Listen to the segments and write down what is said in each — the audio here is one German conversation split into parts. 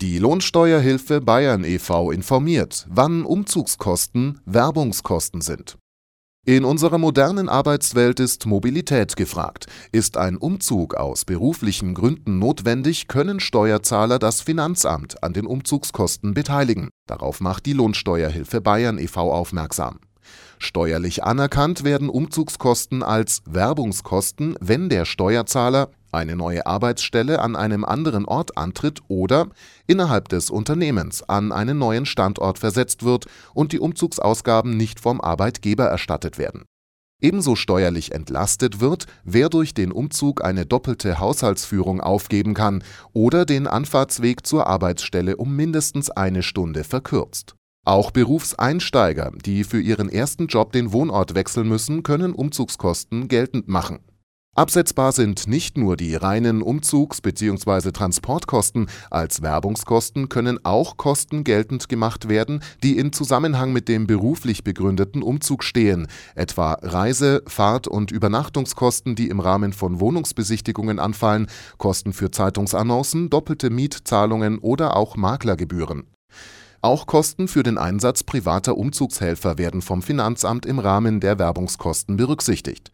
Die Lohnsteuerhilfe Bayern e.V. informiert, wann Umzugskosten Werbungskosten sind. In unserer modernen Arbeitswelt ist Mobilität gefragt. Ist ein Umzug aus beruflichen Gründen notwendig, können Steuerzahler das Finanzamt an den Umzugskosten beteiligen. Darauf macht die Lohnsteuerhilfe Bayern e.V. aufmerksam. Steuerlich anerkannt werden Umzugskosten als Werbungskosten, wenn der Steuerzahler eine neue Arbeitsstelle an einem anderen Ort antritt oder innerhalb des Unternehmens an einen neuen Standort versetzt wird und die Umzugsausgaben nicht vom Arbeitgeber erstattet werden. Ebenso steuerlich entlastet wird, wer durch den Umzug eine doppelte Haushaltsführung aufgeben kann oder den Anfahrtsweg zur Arbeitsstelle um mindestens eine Stunde verkürzt. Auch Berufseinsteiger, die für ihren ersten Job den Wohnort wechseln müssen, können Umzugskosten geltend machen. Absetzbar sind nicht nur die reinen Umzugs- bzw. Transportkosten, als Werbungskosten können auch Kosten geltend gemacht werden, die in Zusammenhang mit dem beruflich begründeten Umzug stehen, etwa Reise-, Fahrt- und Übernachtungskosten, die im Rahmen von Wohnungsbesichtigungen anfallen, Kosten für Zeitungsannoncen, doppelte Mietzahlungen oder auch Maklergebühren. Auch Kosten für den Einsatz privater Umzugshelfer werden vom Finanzamt im Rahmen der Werbungskosten berücksichtigt.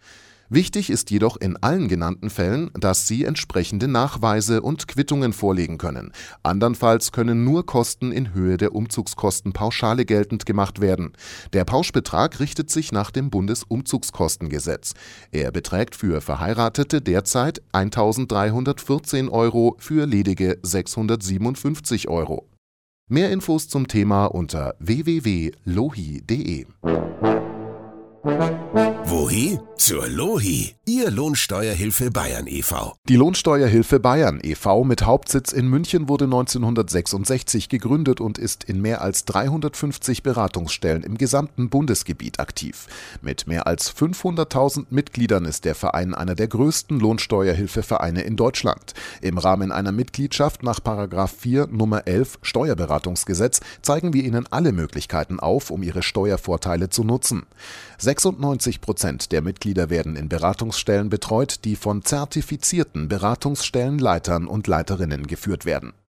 Wichtig ist jedoch in allen genannten Fällen, dass Sie entsprechende Nachweise und Quittungen vorlegen können. Andernfalls können nur Kosten in Höhe der Umzugskostenpauschale geltend gemacht werden. Der Pauschbetrag richtet sich nach dem Bundesumzugskostengesetz. Er beträgt für Verheiratete derzeit 1.314 Euro, für ledige 657 Euro. Mehr Infos zum Thema unter www.lohi.de. Wohi? Zur Lohi, Ihr Lohnsteuerhilfe Bayern e.V. Die Lohnsteuerhilfe Bayern e.V. mit Hauptsitz in München wurde 1966 gegründet und ist in mehr als 350 Beratungsstellen im gesamten Bundesgebiet aktiv. Mit mehr als 500.000 Mitgliedern ist der Verein einer der größten Lohnsteuerhilfevereine in Deutschland. Im Rahmen einer Mitgliedschaft nach 4 Nummer 11 Steuerberatungsgesetz zeigen wir Ihnen alle Möglichkeiten auf, um Ihre Steuervorteile zu nutzen. 96 Prozent der Mitglieder werden in Beratungsstellen betreut, die von zertifizierten Beratungsstellenleitern und Leiterinnen geführt werden